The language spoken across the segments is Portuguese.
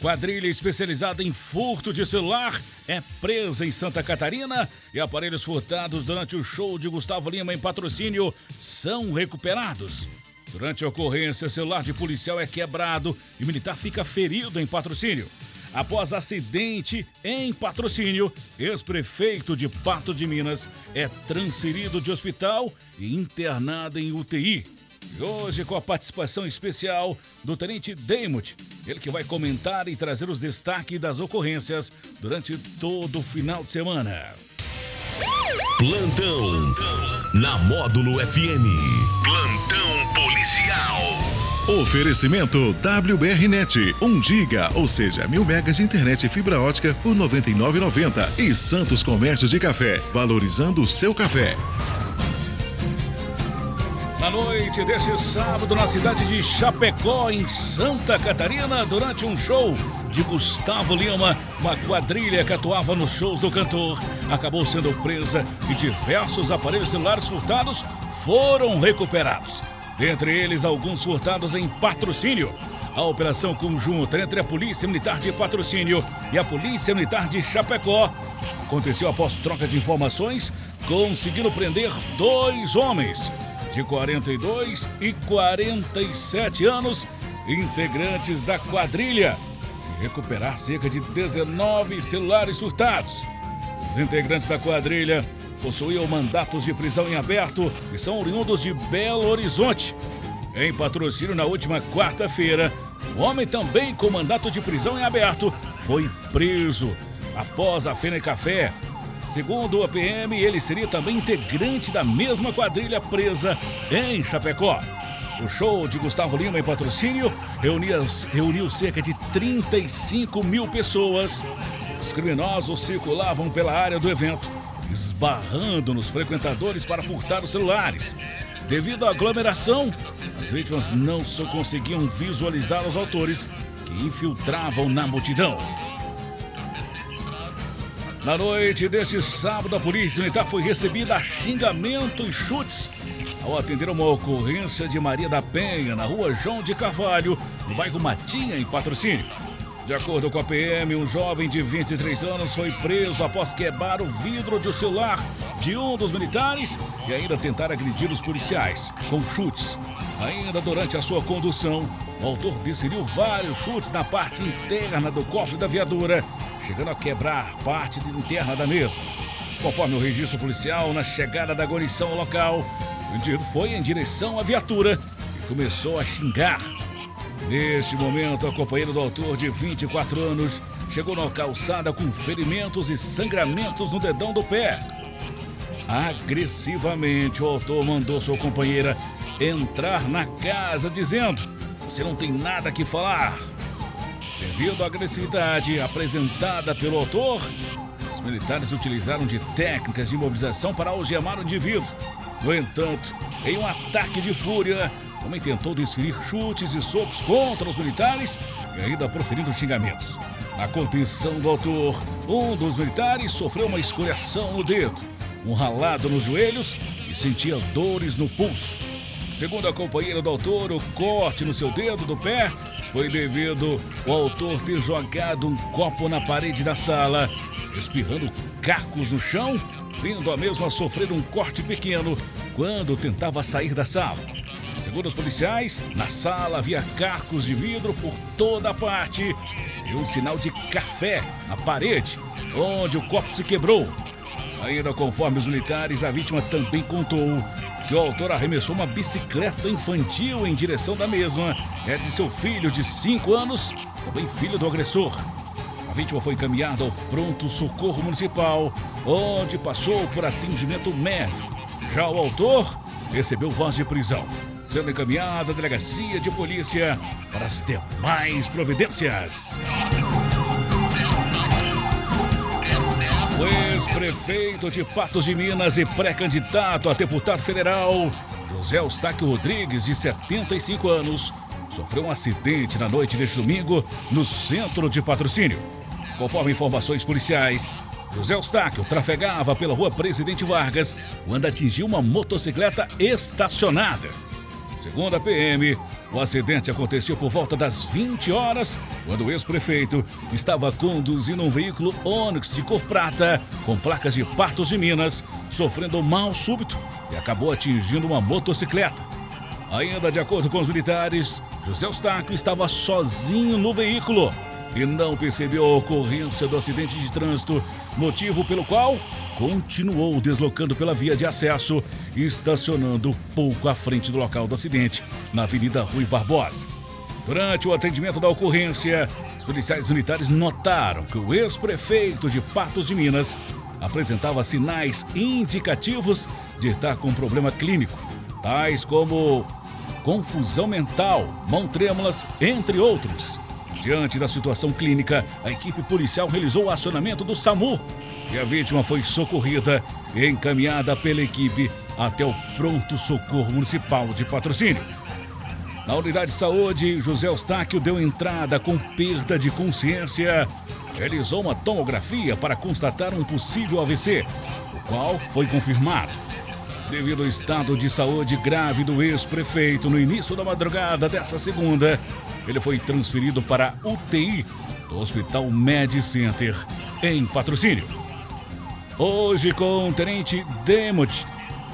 Quadrilha especializada em furto de celular é presa em Santa Catarina e aparelhos furtados durante o show de Gustavo Lima em patrocínio são recuperados. Durante a ocorrência, celular de policial é quebrado e militar fica ferido em patrocínio. Após acidente em patrocínio, ex-prefeito de Pato de Minas é transferido de hospital e internado em UTI. E hoje com a participação especial do Tenente Deimut, ele que vai comentar e trazer os destaques das ocorrências durante todo o final de semana. Plantão na Módulo FM. Plantão policial. Oferecimento WBRnet, 1 giga, ou seja, mil megas de internet e fibra ótica por R$ 99,90. E Santos Comércio de Café, valorizando o seu café. Na noite deste sábado, na cidade de Chapecó, em Santa Catarina, durante um show de Gustavo Lima, uma quadrilha que atuava nos shows do cantor acabou sendo presa e diversos aparelhos celulares furtados foram recuperados. Dentre eles, alguns furtados em patrocínio. A operação conjunta entre a Polícia Militar de Patrocínio e a Polícia Militar de Chapecó aconteceu após troca de informações, conseguindo prender dois homens de 42 e 47 anos, integrantes da quadrilha, e recuperar cerca de 19 celulares furtados. Os integrantes da quadrilha possuíam mandatos de prisão em aberto e são oriundos de Belo Horizonte. Em patrocínio na última quarta-feira, o homem também com mandato de prisão em aberto foi preso após a Fena Café Segundo o PM, ele seria também integrante da mesma quadrilha presa em Chapecó. O show de Gustavo Lima em patrocínio reunia, reuniu cerca de 35 mil pessoas. Os criminosos circulavam pela área do evento, esbarrando nos frequentadores para furtar os celulares. Devido à aglomeração, as vítimas não só conseguiam visualizar os autores que infiltravam na multidão. Na noite deste sábado, a Polícia Militar foi recebida a xingamento e chutes ao atender uma ocorrência de Maria da Penha, na rua João de Carvalho, no bairro Matinha, em patrocínio. De acordo com a PM, um jovem de 23 anos foi preso após quebrar o vidro de um celular de um dos militares e ainda tentar agredir os policiais com chutes. Ainda durante a sua condução, o autor desferiu vários chutes na parte interna do cofre da viatura chegando a quebrar parte interna da mesma. Conforme o registro policial, na chegada da guarnição ao local, o indivíduo foi em direção à viatura e começou a xingar. Neste momento, a companheira do autor, de 24 anos, chegou na calçada com ferimentos e sangramentos no dedão do pé. Agressivamente, o autor mandou sua companheira entrar na casa, dizendo: Você não tem nada que falar. Devido à agressividade apresentada pelo autor, os militares utilizaram de técnicas de imobilização para algemar o indivíduo. No entanto, em um ataque de fúria, o homem tentou desferir chutes e socos contra os militares e ainda proferindo xingamentos. Na contenção do autor, um dos militares sofreu uma escoriação no dedo, um ralado nos joelhos e sentia dores no pulso. Segundo a companheira do autor, o corte no seu dedo do pé foi devido ao autor ter jogado um copo na parede da sala, espirrando cacos no chão, vindo a mesma sofrer um corte pequeno quando tentava sair da sala. Segundo os policiais, na sala havia cacos de vidro por toda a parte e um sinal de café na parede, onde o copo se quebrou. Ainda conforme os militares, a vítima também contou que o autor arremessou uma bicicleta infantil em direção da mesma. É de seu filho de 5 anos, também filho do agressor. A vítima foi encaminhada ao pronto socorro municipal, onde passou por atendimento médico. Já o autor recebeu voz de prisão, sendo encaminhado à delegacia de polícia para as demais providências. Ex-prefeito de Patos de Minas e pré-candidato a deputado federal, José Eustáquio Rodrigues, de 75 anos, sofreu um acidente na noite deste domingo no centro de patrocínio. Conforme informações policiais, José Eustáquio trafegava pela rua Presidente Vargas quando atingiu uma motocicleta estacionada. Segundo a PM, o acidente aconteceu por volta das 20 horas, quando o ex-prefeito estava conduzindo um veículo Onix de cor prata, com placas de Patos de Minas, sofrendo mal súbito e acabou atingindo uma motocicleta. Ainda de acordo com os militares, José Eustáquio estava sozinho no veículo e não percebeu a ocorrência do acidente de trânsito, motivo pelo qual continuou deslocando pela via de acesso estacionando pouco à frente do local do acidente, na Avenida Rui Barbosa. Durante o atendimento da ocorrência, os policiais militares notaram que o ex-prefeito de Patos de Minas apresentava sinais indicativos de estar com problema clínico, tais como confusão mental, mão trêmulas, entre outros. Diante da situação clínica, a equipe policial realizou o acionamento do SAMU e a vítima foi socorrida e encaminhada pela equipe até o Pronto Socorro Municipal de Patrocínio. Na unidade de saúde, José Eustáquio deu entrada com perda de consciência. Realizou uma tomografia para constatar um possível AVC, o qual foi confirmado. Devido ao estado de saúde grave do ex-prefeito no início da madrugada dessa segunda, ele foi transferido para a UTI do Hospital Med Center, em patrocínio. Hoje com o Tenente Demut,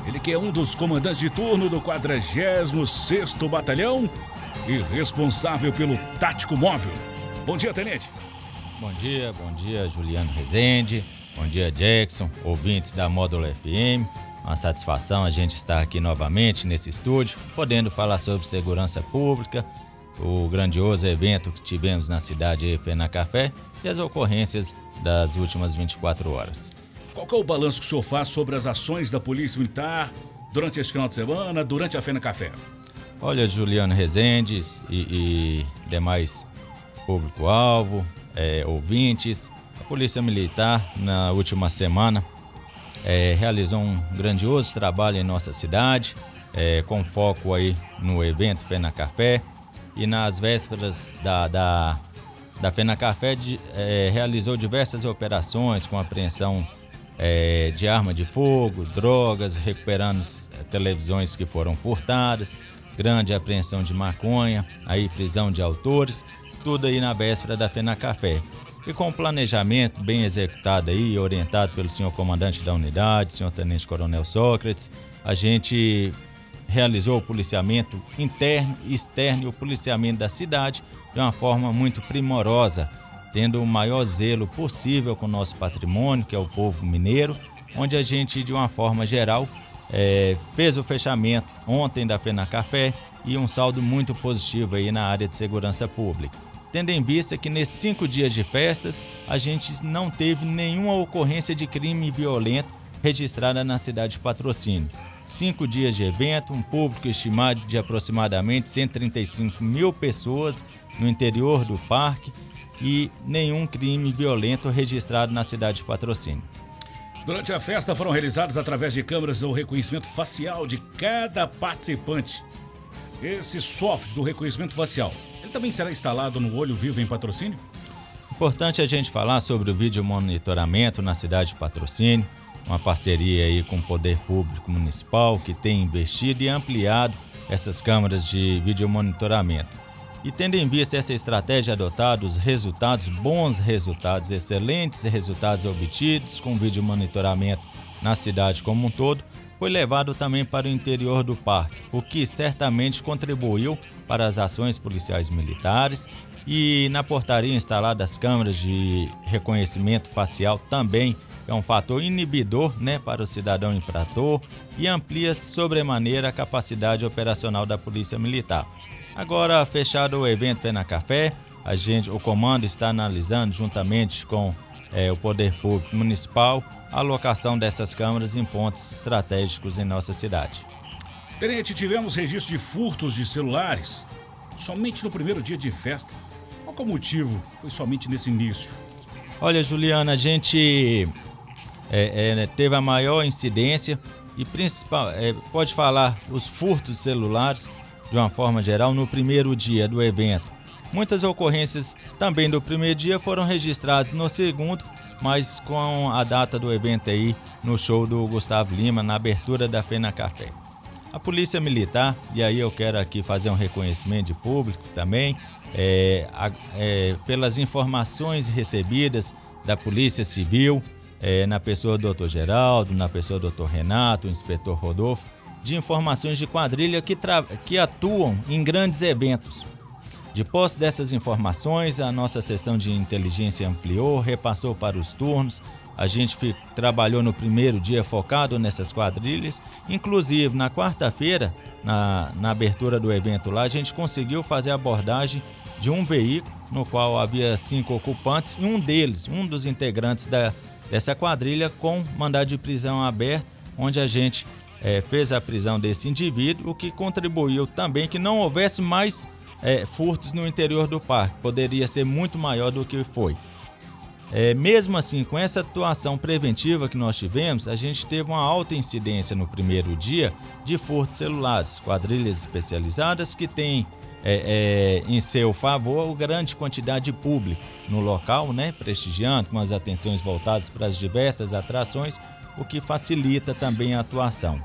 ele que é um dos comandantes de turno do 46º Batalhão e responsável pelo tático móvel. Bom dia, Tenente. Bom dia, bom dia, Juliano Rezende. Bom dia, Jackson, ouvintes da Módulo FM. Uma satisfação a gente estar aqui novamente nesse estúdio, podendo falar sobre segurança pública, o grandioso evento que tivemos na cidade Fena Café e as ocorrências das últimas 24 horas. Qual é o balanço que o senhor faz sobre as ações da Polícia Militar durante esse final de semana, durante a Fena Café? Olha, Juliano Rezende e, e demais público-alvo, é, ouvintes, a Polícia Militar, na última semana, é, realizou um grandioso trabalho em nossa cidade, é, com foco aí no evento Fena Café e nas vésperas da, da, da Fena Café de, é, realizou diversas operações com apreensão é, de arma de fogo, drogas, recuperando é, televisões que foram furtadas, grande apreensão de maconha, aí prisão de autores, tudo aí na véspera da Fena Café. E com o planejamento bem executado aí, orientado pelo senhor comandante da unidade, senhor tenente coronel Sócrates, a gente realizou o policiamento interno e externo e o policiamento da cidade de uma forma muito primorosa, tendo o maior zelo possível com o nosso patrimônio, que é o povo mineiro, onde a gente, de uma forma geral, é, fez o fechamento ontem da Fena Café e um saldo muito positivo aí na área de segurança pública. Tendo em vista que nesses cinco dias de festas a gente não teve nenhuma ocorrência de crime violento registrada na cidade de Patrocínio. Cinco dias de evento, um público estimado de aproximadamente 135 mil pessoas no interior do parque e nenhum crime violento registrado na cidade de Patrocínio. Durante a festa foram realizados através de câmeras o reconhecimento facial de cada participante. Esse software do reconhecimento facial, ele também será instalado no Olho Vivo em Patrocínio? Importante a gente falar sobre o vídeo monitoramento na cidade de Patrocínio, uma parceria aí com o Poder Público Municipal que tem investido e ampliado essas câmeras de vídeo monitoramento. E tendo em vista essa estratégia adotada, os resultados, bons resultados, excelentes resultados obtidos com vídeo monitoramento na cidade como um todo, foi levado também para o interior do parque, o que certamente contribuiu para as ações policiais militares e na portaria instalada as câmeras de reconhecimento facial também é um fator inibidor né, para o cidadão infrator e amplia sobremaneira a capacidade operacional da Polícia Militar. Agora, fechado o evento Fena Café, a gente, o comando está analisando juntamente com é, o Poder Público Municipal a alocação dessas câmeras em pontos estratégicos em nossa cidade. Tenente, tivemos registro de furtos de celulares somente no primeiro dia de festa. Qual é o motivo? Foi somente nesse início? Olha, Juliana, a gente é, é, teve a maior incidência e principal, é, pode falar os furtos celulares de uma forma geral no primeiro dia do evento. Muitas ocorrências também do primeiro dia foram registradas no segundo, mas com a data do evento aí no show do Gustavo Lima, na abertura da Fena Café. A Polícia Militar, e aí eu quero aqui fazer um reconhecimento de público também, é, é, pelas informações recebidas da Polícia Civil, é, na pessoa do Dr. Geraldo, na pessoa do Dr. Renato, o inspetor Rodolfo, de informações de quadrilha que, que atuam em grandes eventos. De posse dessas informações, a nossa sessão de inteligência ampliou, repassou para os turnos. A gente trabalhou no primeiro dia focado nessas quadrilhas. Inclusive, na quarta-feira, na, na abertura do evento lá, a gente conseguiu fazer a abordagem de um veículo no qual havia cinco ocupantes e um deles, um dos integrantes da, dessa quadrilha, com mandado de prisão aberto, onde a gente é, fez a prisão desse indivíduo, o que contribuiu também que não houvesse mais é, furtos no interior do parque. Poderia ser muito maior do que foi. É, mesmo assim, com essa atuação preventiva que nós tivemos, a gente teve uma alta incidência no primeiro dia de furtos celulares, quadrilhas especializadas que têm é, é, em seu favor grande quantidade de público no local, né, prestigiando com as atenções voltadas para as diversas atrações, o que facilita também a atuação.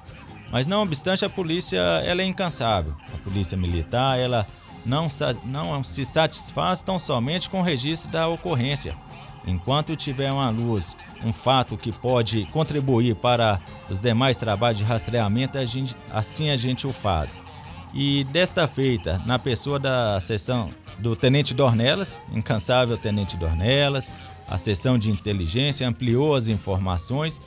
Mas não obstante, a polícia ela é incansável. A polícia militar ela não, não se satisfaz tão somente com o registro da ocorrência. Enquanto tiver uma luz, um fato que pode contribuir para os demais trabalhos de rastreamento, a gente, assim a gente o faz. E desta feita, na pessoa da seção do Tenente Dornelas, incansável Tenente Dornelas, a seção de inteligência ampliou as informações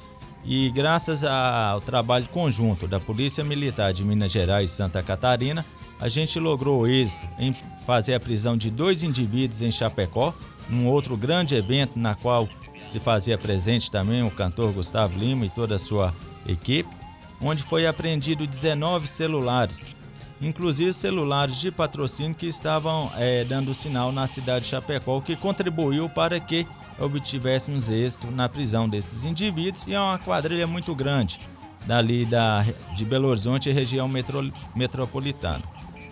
e graças ao trabalho conjunto da Polícia Militar de Minas Gerais e Santa Catarina, a gente logrou êxito em fazer a prisão de dois indivíduos em Chapecó, num outro grande evento na qual se fazia presente também o cantor Gustavo Lima e toda a sua equipe, onde foi apreendido 19 celulares, inclusive celulares de patrocínio que estavam é, dando sinal na cidade de Chapecó, o que contribuiu para que obtivéssemos êxito na prisão desses indivíduos e é uma quadrilha muito grande dali da, de Belo Horizonte e região metro, metropolitana.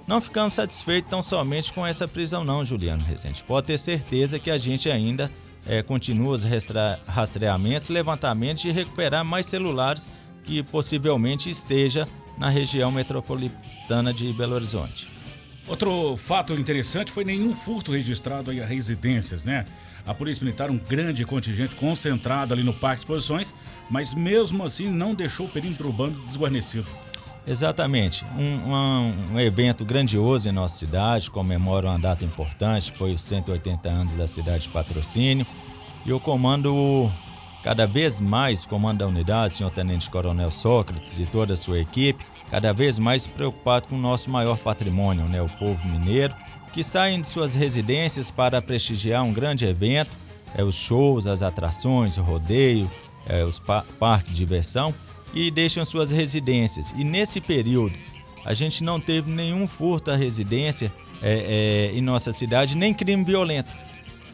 Não ficamos satisfeitos tão somente com essa prisão não, Juliano Rezende. Pode ter certeza que a gente ainda é, continua os rastreamentos, levantamentos de recuperar mais celulares que possivelmente esteja na região metropolitana de Belo Horizonte. Outro fato interessante foi nenhum furto registrado aí a residências, né? A Polícia Militar, um grande contingente concentrado ali no Parque de Exposições, mas mesmo assim não deixou o perímetro urbano desguarnecido. Exatamente. Um, um, um, evento grandioso em nossa cidade, comemora uma data importante, foi os 180 anos da cidade de patrocínio. E o comando, cada vez mais, comando da unidade, senhor Tenente Coronel Sócrates e toda a sua equipe, cada vez mais preocupado com o nosso maior patrimônio, né, o povo mineiro, que saem de suas residências para prestigiar um grande evento, é, os shows, as atrações, o rodeio, é, os pa parques de diversão, e deixam suas residências. E nesse período, a gente não teve nenhum furto à residência é, é, em nossa cidade, nem crime violento.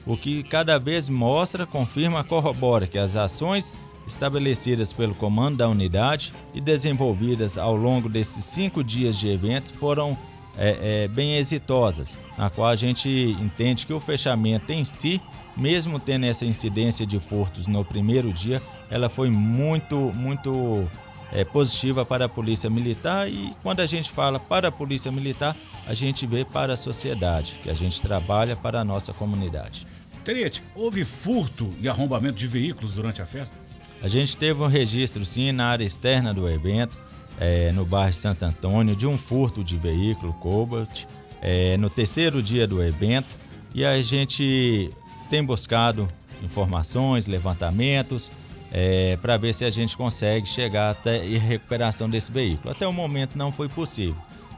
O que cada vez mostra, confirma, corrobora que as ações estabelecidas pelo comando da unidade e desenvolvidas ao longo desses cinco dias de evento foram é, é, bem exitosas, na qual a gente entende que o fechamento em si, mesmo tendo essa incidência de furtos no primeiro dia, ela foi muito, muito é, positiva para a Polícia Militar. E quando a gente fala para a Polícia Militar, a gente vê para a sociedade, que a gente trabalha para a nossa comunidade. Tenente, houve furto e arrombamento de veículos durante a festa? A gente teve um registro, sim, na área externa do evento, é, no bairro Santo Antônio, de um furto de veículo Cobalt, é, no terceiro dia do evento, e a gente tem buscado informações, levantamentos, é, para ver se a gente consegue chegar até a recuperação desse veículo. Até o momento não foi possível,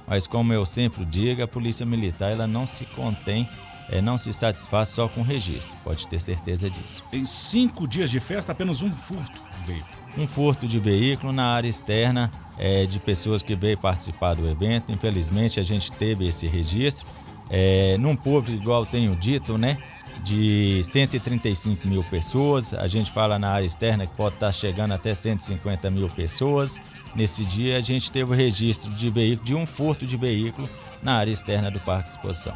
mas como eu sempre digo, a Polícia Militar ela não se contém é, não se satisfaz só com registro, pode ter certeza disso. Em cinco dias de festa, apenas um furto de veículo. Um furto de veículo na área externa é, de pessoas que veio participar do evento. Infelizmente, a gente teve esse registro. É, num público, igual tenho dito, né? De 135 mil pessoas. A gente fala na área externa que pode estar chegando até 150 mil pessoas. Nesse dia, a gente teve o registro de veículo, de um furto de veículo na área externa do Parque de Exposição.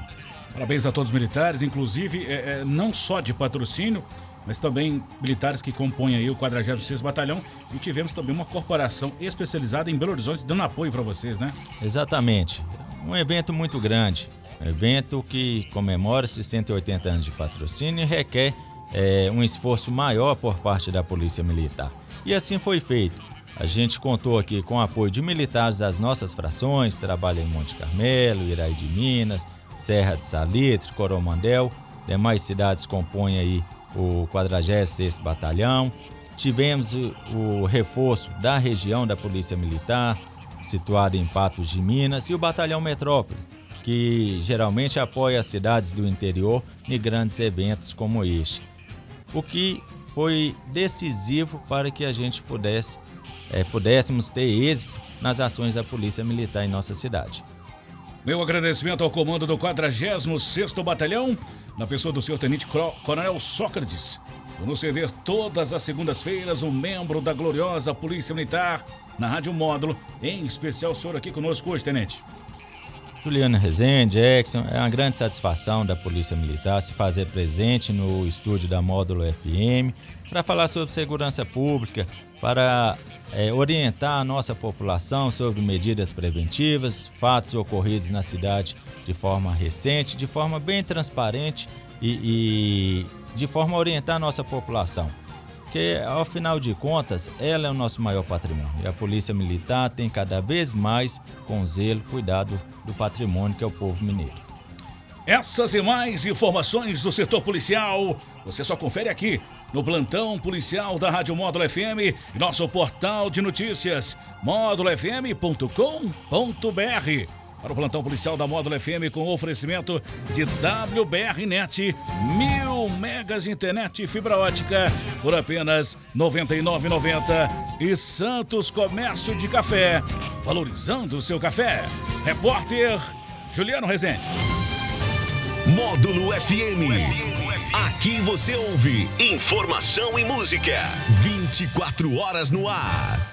Parabéns a todos os militares, inclusive é, é, não só de patrocínio, mas também militares que compõem aí o 46 Batalhão e tivemos também uma corporação especializada em Belo Horizonte dando apoio para vocês, né? Exatamente. Um evento muito grande, um evento que comemora esses 180 anos de patrocínio e requer é, um esforço maior por parte da Polícia Militar. E assim foi feito. A gente contou aqui com o apoio de militares das nossas frações, trabalha em Monte Carmelo, Iraí de Minas, Serra de Salitre, Coromandel, demais cidades compõem aí o 46º Batalhão. Tivemos o reforço da região da Polícia Militar, situada em Patos de Minas, e o Batalhão Metrópole, que geralmente apoia as cidades do interior em grandes eventos como este. O que foi decisivo para que a gente pudesse, é, pudéssemos ter êxito nas ações da Polícia Militar em nossa cidade. Meu agradecimento ao comando do 46º Batalhão, na pessoa do senhor Tenente Coronel Sócrates, por nos ceder todas as segundas-feiras um membro da gloriosa Polícia Militar na Rádio Módulo, em especial o senhor aqui conosco hoje, Tenente. Juliana Rezende, Jackson, é uma grande satisfação da Polícia Militar se fazer presente no estúdio da Módulo FM para falar sobre segurança pública, para é, orientar a nossa população sobre medidas preventivas, fatos ocorridos na cidade de forma recente, de forma bem transparente e, e de forma a orientar a nossa população. Porque, ao final de contas, ela é o nosso maior patrimônio. E a Polícia Militar tem cada vez mais, com zelo, cuidado do patrimônio que é o povo mineiro. Essas e mais informações do setor policial, você só confere aqui no plantão policial da Rádio Módulo FM e nosso portal de notícias módulofm.com.br. Para o plantão policial da Módulo FM com oferecimento de WBRnet, mil megas internet fibra ótica por apenas R$ 99,90 e Santos Comércio de Café, valorizando o seu café. Repórter Juliano Rezende. Módulo FM. Aqui você ouve informação e música. 24 horas no ar.